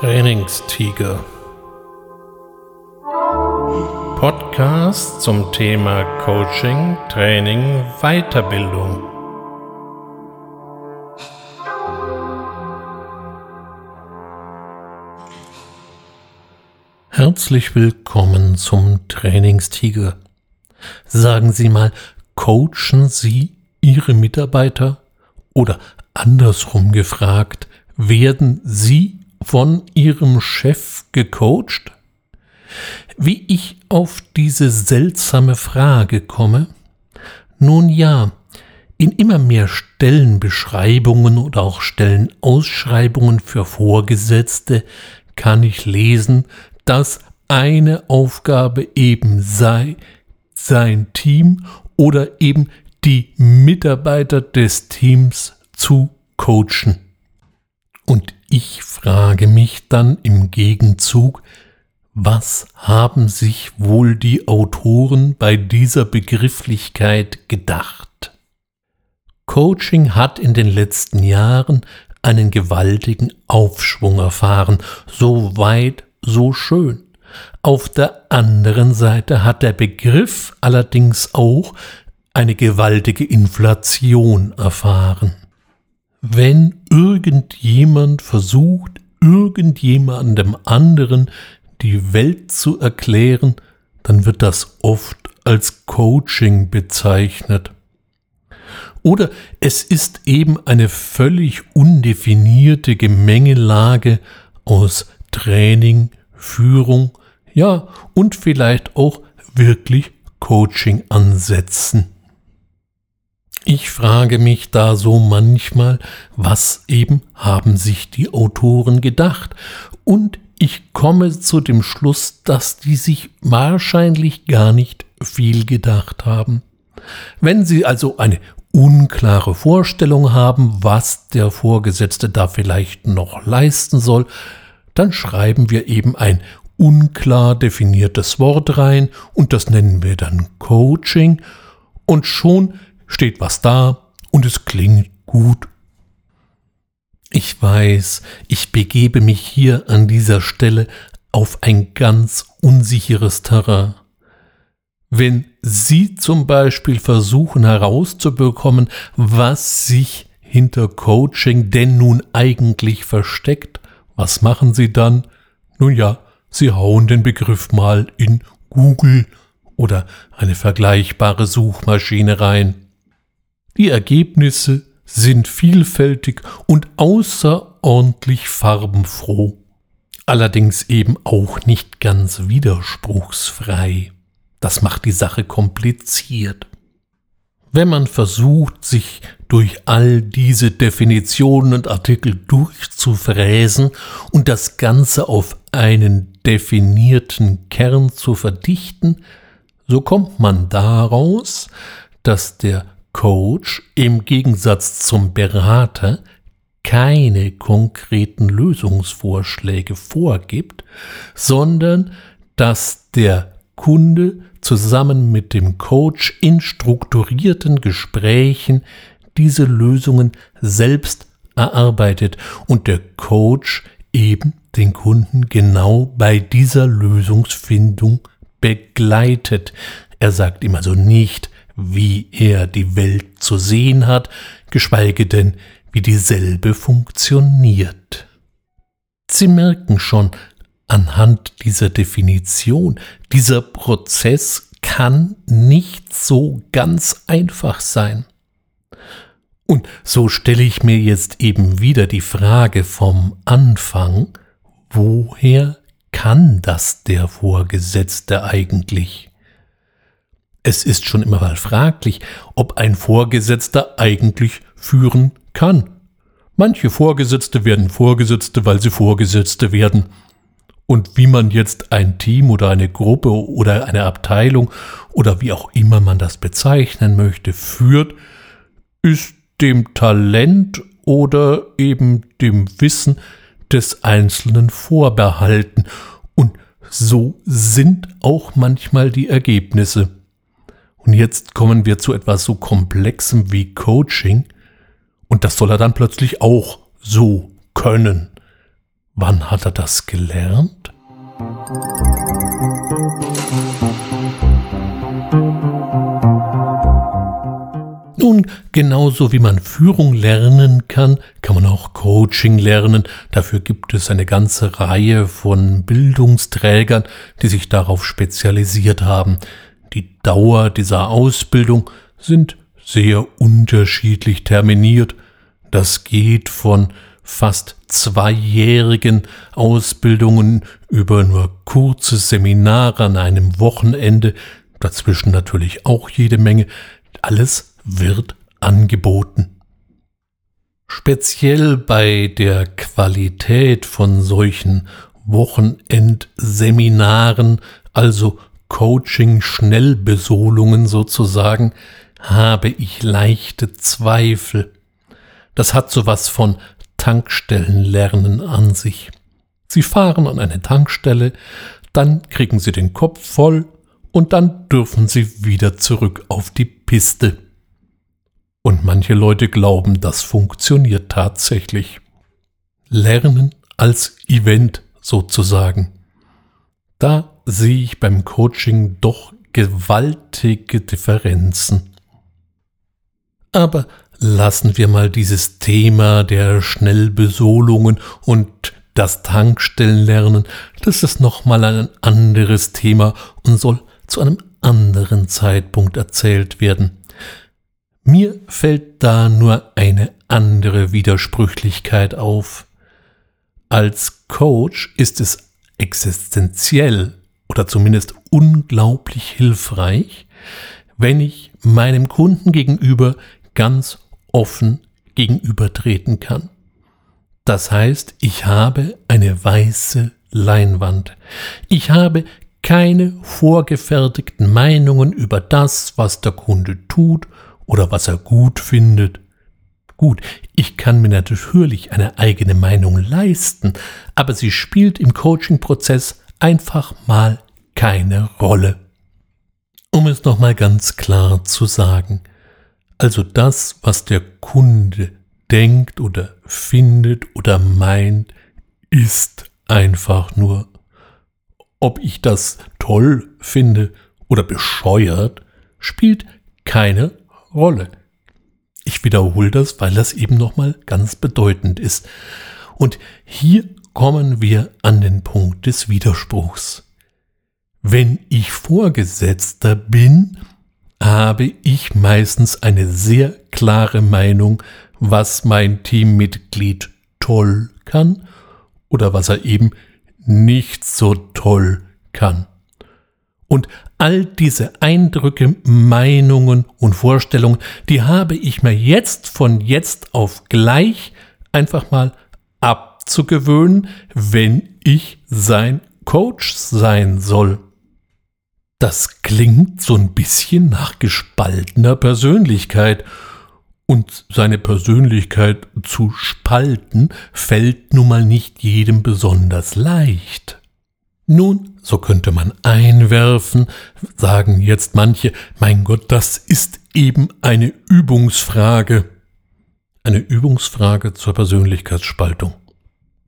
Trainingstiger. Podcast zum Thema Coaching, Training, Weiterbildung. Herzlich willkommen zum Trainingstiger. Sagen Sie mal, coachen Sie Ihre Mitarbeiter? Oder andersrum gefragt, werden Sie von Ihrem Chef gecoacht? Wie ich auf diese seltsame Frage komme? Nun ja, in immer mehr Stellenbeschreibungen oder auch Stellenausschreibungen für Vorgesetzte kann ich lesen, dass eine Aufgabe eben sei, sein Team oder eben die Mitarbeiter des Teams zu coachen. Und ich frage mich dann im Gegenzug, was haben sich wohl die Autoren bei dieser Begrifflichkeit gedacht? Coaching hat in den letzten Jahren einen gewaltigen Aufschwung erfahren, so weit, so schön. Auf der anderen Seite hat der Begriff allerdings auch eine gewaltige Inflation erfahren. Wenn irgendjemand versucht, irgendjemandem anderen die Welt zu erklären, dann wird das oft als Coaching bezeichnet. Oder es ist eben eine völlig undefinierte Gemengelage aus Training, Führung, ja, und vielleicht auch wirklich Coaching-Ansätzen. Ich frage mich da so manchmal, was eben haben sich die Autoren gedacht? Und ich komme zu dem Schluss, dass die sich wahrscheinlich gar nicht viel gedacht haben. Wenn sie also eine unklare Vorstellung haben, was der Vorgesetzte da vielleicht noch leisten soll, dann schreiben wir eben ein unklar definiertes Wort rein und das nennen wir dann Coaching und schon steht was da und es klingt gut. Ich weiß, ich begebe mich hier an dieser Stelle auf ein ganz unsicheres Terrain. Wenn Sie zum Beispiel versuchen herauszubekommen, was sich hinter Coaching denn nun eigentlich versteckt, was machen Sie dann? Nun ja, Sie hauen den Begriff mal in Google oder eine vergleichbare Suchmaschine rein. Die Ergebnisse sind vielfältig und außerordentlich farbenfroh, allerdings eben auch nicht ganz widerspruchsfrei. Das macht die Sache kompliziert. Wenn man versucht, sich durch all diese Definitionen und Artikel durchzufräsen und das Ganze auf einen definierten Kern zu verdichten, so kommt man daraus, dass der Coach im Gegensatz zum Berater keine konkreten Lösungsvorschläge vorgibt, sondern dass der Kunde zusammen mit dem Coach in strukturierten Gesprächen diese Lösungen selbst erarbeitet und der Coach eben den Kunden genau bei dieser Lösungsfindung begleitet. Er sagt ihm also nicht, wie er die Welt zu sehen hat, geschweige denn, wie dieselbe funktioniert. Sie merken schon, anhand dieser Definition, dieser Prozess kann nicht so ganz einfach sein. Und so stelle ich mir jetzt eben wieder die Frage vom Anfang, woher kann das der Vorgesetzte eigentlich? Es ist schon immer mal fraglich, ob ein Vorgesetzter eigentlich führen kann. Manche Vorgesetzte werden Vorgesetzte, weil sie Vorgesetzte werden. Und wie man jetzt ein Team oder eine Gruppe oder eine Abteilung oder wie auch immer man das bezeichnen möchte, führt, ist dem Talent oder eben dem Wissen des Einzelnen vorbehalten. Und so sind auch manchmal die Ergebnisse. Und jetzt kommen wir zu etwas so Komplexem wie Coaching. Und das soll er dann plötzlich auch so können. Wann hat er das gelernt? Nun, genauso wie man Führung lernen kann, kann man auch Coaching lernen. Dafür gibt es eine ganze Reihe von Bildungsträgern, die sich darauf spezialisiert haben. Die Dauer dieser Ausbildung sind sehr unterschiedlich terminiert. Das geht von fast zweijährigen Ausbildungen über nur kurze Seminare an einem Wochenende, dazwischen natürlich auch jede Menge, alles wird angeboten. Speziell bei der Qualität von solchen Wochenendseminaren, also Coaching-Schnellbesolungen sozusagen, habe ich leichte Zweifel. Das hat so was von Tankstellenlernen an sich. Sie fahren an eine Tankstelle, dann kriegen sie den Kopf voll und dann dürfen sie wieder zurück auf die Piste. Und manche Leute glauben, das funktioniert tatsächlich. Lernen als Event sozusagen. Da sehe ich beim Coaching doch gewaltige Differenzen. Aber lassen wir mal dieses Thema der Schnellbesolungen und das Tankstellenlernen, das ist nochmal ein anderes Thema und soll zu einem anderen Zeitpunkt erzählt werden. Mir fällt da nur eine andere Widersprüchlichkeit auf. Als Coach ist es existenziell oder zumindest unglaublich hilfreich, wenn ich meinem Kunden gegenüber ganz offen gegenübertreten kann. Das heißt, ich habe eine weiße Leinwand. Ich habe keine vorgefertigten Meinungen über das, was der Kunde tut oder was er gut findet. Gut, ich kann mir natürlich eine eigene Meinung leisten, aber sie spielt im Coaching-Prozess einfach mal keine Rolle. Um es nochmal ganz klar zu sagen, also das, was der Kunde denkt oder findet oder meint, ist einfach nur. Ob ich das toll finde oder bescheuert, spielt keine Rolle. Ich wiederhole das, weil das eben nochmal ganz bedeutend ist. Und hier kommen wir an den Punkt des Widerspruchs. Wenn ich Vorgesetzter bin, habe ich meistens eine sehr klare Meinung, was mein Teammitglied toll kann oder was er eben nicht so toll kann. Und all diese Eindrücke, Meinungen und Vorstellungen, die habe ich mir jetzt von jetzt auf gleich einfach mal abzugewöhnen, wenn ich sein Coach sein soll. Das klingt so ein bisschen nach gespaltener Persönlichkeit. Und seine Persönlichkeit zu spalten fällt nun mal nicht jedem besonders leicht. Nun, so könnte man einwerfen, sagen jetzt manche, mein Gott, das ist eben eine Übungsfrage. Eine Übungsfrage zur Persönlichkeitsspaltung.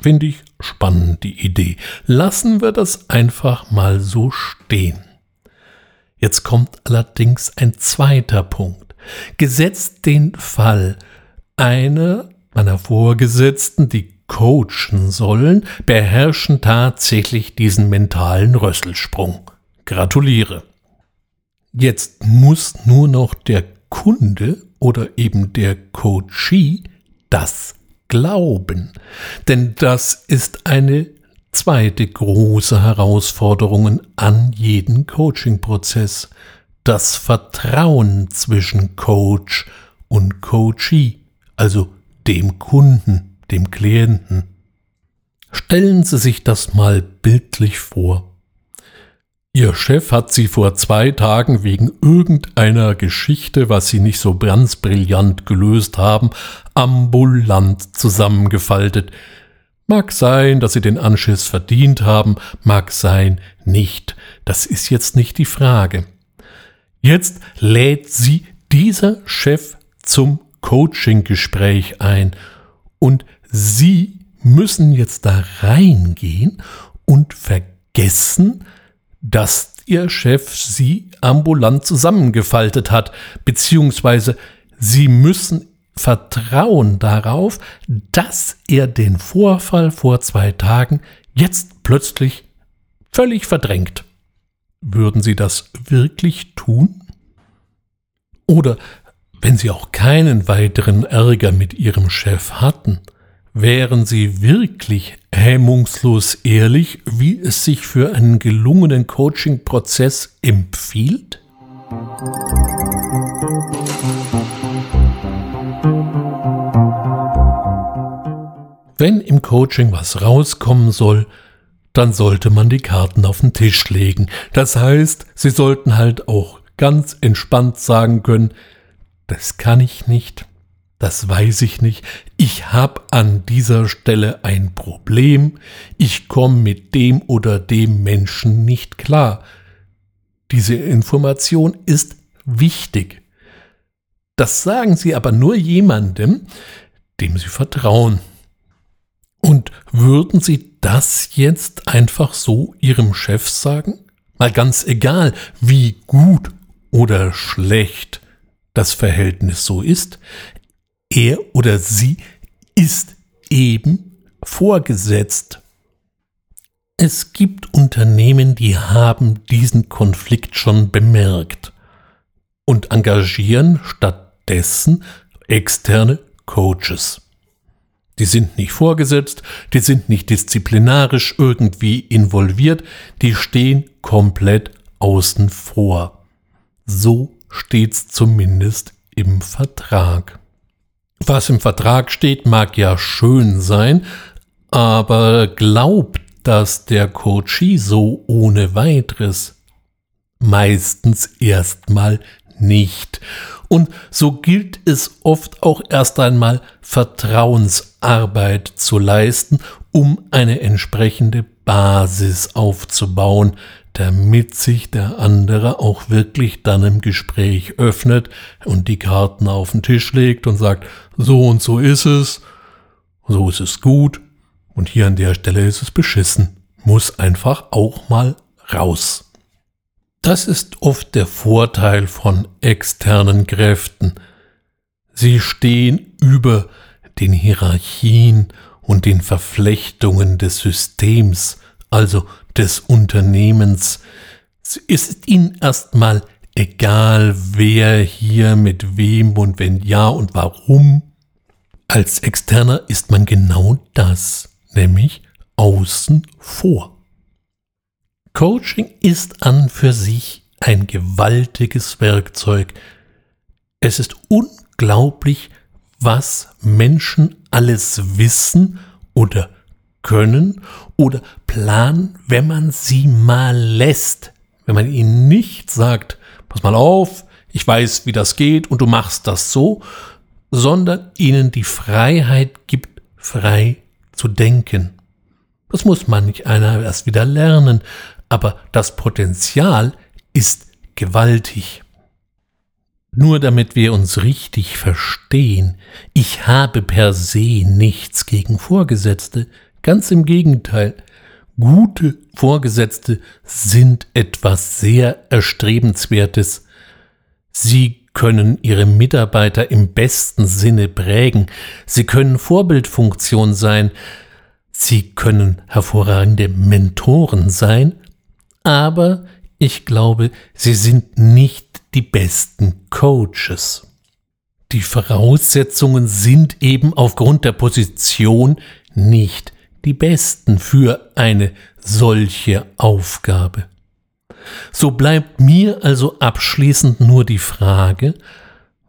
Finde ich spannend die Idee. Lassen wir das einfach mal so stehen. Jetzt kommt allerdings ein zweiter Punkt. Gesetzt den Fall, einer meiner Vorgesetzten, die coachen sollen, beherrschen tatsächlich diesen mentalen Rösselsprung. Gratuliere. Jetzt muss nur noch der Kunde oder eben der Coachee das glauben. Denn das ist eine zweite große Herausforderung an jeden Coaching-Prozess. Das Vertrauen zwischen Coach und Coachee, also dem Kunden, dem Klienten. Stellen Sie sich das mal bildlich vor. Ihr Chef hat Sie vor zwei Tagen wegen irgendeiner Geschichte, was Sie nicht so ganz brillant gelöst haben, ambulant zusammengefaltet. Mag sein, dass sie den Anschiss verdient haben, mag sein, nicht. Das ist jetzt nicht die Frage. Jetzt lädt sie dieser Chef zum Coaching-Gespräch ein und sie müssen jetzt da reingehen und vergessen, dass ihr Chef sie ambulant zusammengefaltet hat, beziehungsweise sie müssen vertrauen darauf, dass er den Vorfall vor zwei Tagen jetzt plötzlich völlig verdrängt. Würden Sie das wirklich tun? Oder wenn Sie auch keinen weiteren Ärger mit Ihrem Chef hatten, wären Sie wirklich hemmungslos ehrlich, wie es sich für einen gelungenen Coaching-Prozess empfiehlt? Wenn im Coaching was rauskommen soll, dann sollte man die Karten auf den Tisch legen. Das heißt, Sie sollten halt auch ganz entspannt sagen können, das kann ich nicht, das weiß ich nicht, ich habe an dieser Stelle ein Problem, ich komme mit dem oder dem Menschen nicht klar. Diese Information ist wichtig. Das sagen Sie aber nur jemandem, dem Sie vertrauen. Und würden Sie das jetzt einfach so Ihrem Chef sagen? Mal ganz egal, wie gut oder schlecht das Verhältnis so ist, er oder sie ist eben vorgesetzt. Es gibt Unternehmen, die haben diesen Konflikt schon bemerkt und engagieren stattdessen externe Coaches. Die sind nicht vorgesetzt, die sind nicht disziplinarisch irgendwie involviert, die stehen komplett außen vor. So steht's zumindest im Vertrag. Was im Vertrag steht, mag ja schön sein, aber glaubt das der Coachie so ohne weiteres? Meistens erstmal nicht. Und so gilt es oft auch erst einmal Vertrauensarbeit zu leisten, um eine entsprechende Basis aufzubauen, damit sich der andere auch wirklich dann im Gespräch öffnet und die Karten auf den Tisch legt und sagt, so und so ist es, so ist es gut und hier an der Stelle ist es beschissen, muss einfach auch mal raus. Das ist oft der Vorteil von externen Kräften. Sie stehen über den Hierarchien und den Verflechtungen des Systems, also des Unternehmens. Es ist ihnen erstmal egal, wer hier mit wem und wenn ja und warum. Als Externer ist man genau das, nämlich außen vor. Coaching ist an für sich ein gewaltiges Werkzeug. Es ist unglaublich, was Menschen alles wissen oder können oder planen, wenn man sie mal lässt. Wenn man ihnen nicht sagt, pass mal auf, ich weiß, wie das geht und du machst das so, sondern ihnen die Freiheit gibt, frei zu denken. Das muss manch einer erst wieder lernen, aber das Potenzial ist gewaltig. Nur damit wir uns richtig verstehen, ich habe per se nichts gegen Vorgesetzte, ganz im Gegenteil. Gute Vorgesetzte sind etwas sehr Erstrebenswertes. Sie können ihre Mitarbeiter im besten Sinne prägen, sie können Vorbildfunktion sein, sie können hervorragende Mentoren sein aber ich glaube, sie sind nicht die besten Coaches. Die Voraussetzungen sind eben aufgrund der Position nicht die besten für eine solche Aufgabe. So bleibt mir also abschließend nur die Frage,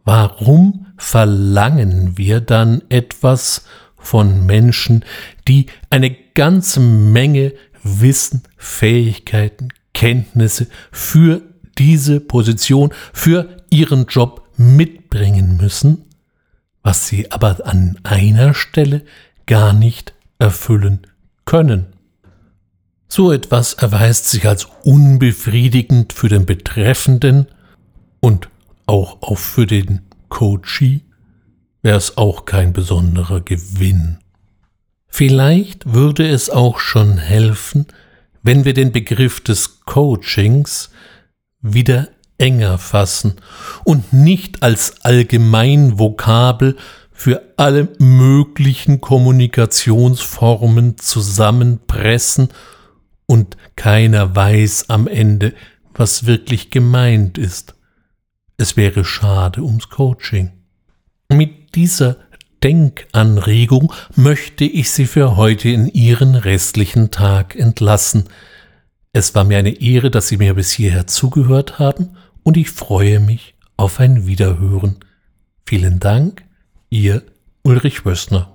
warum verlangen wir dann etwas von Menschen, die eine ganze Menge Wissen, Fähigkeiten, Kenntnisse für diese Position, für ihren Job mitbringen müssen, was sie aber an einer Stelle gar nicht erfüllen können. So etwas erweist sich als unbefriedigend für den Betreffenden und auch, für den Coachee wäre es auch kein besonderer Gewinn. Vielleicht würde es auch schon helfen, wenn wir den Begriff des Coachings wieder enger fassen und nicht als Allgemeinvokabel für alle möglichen Kommunikationsformen zusammenpressen und keiner weiß am Ende, was wirklich gemeint ist. Es wäre schade ums Coaching. Mit dieser Denkanregung möchte ich Sie für heute in Ihren restlichen Tag entlassen. Es war mir eine Ehre, dass Sie mir bis hierher zugehört haben und ich freue mich auf ein Wiederhören. Vielen Dank, Ihr Ulrich Wössner.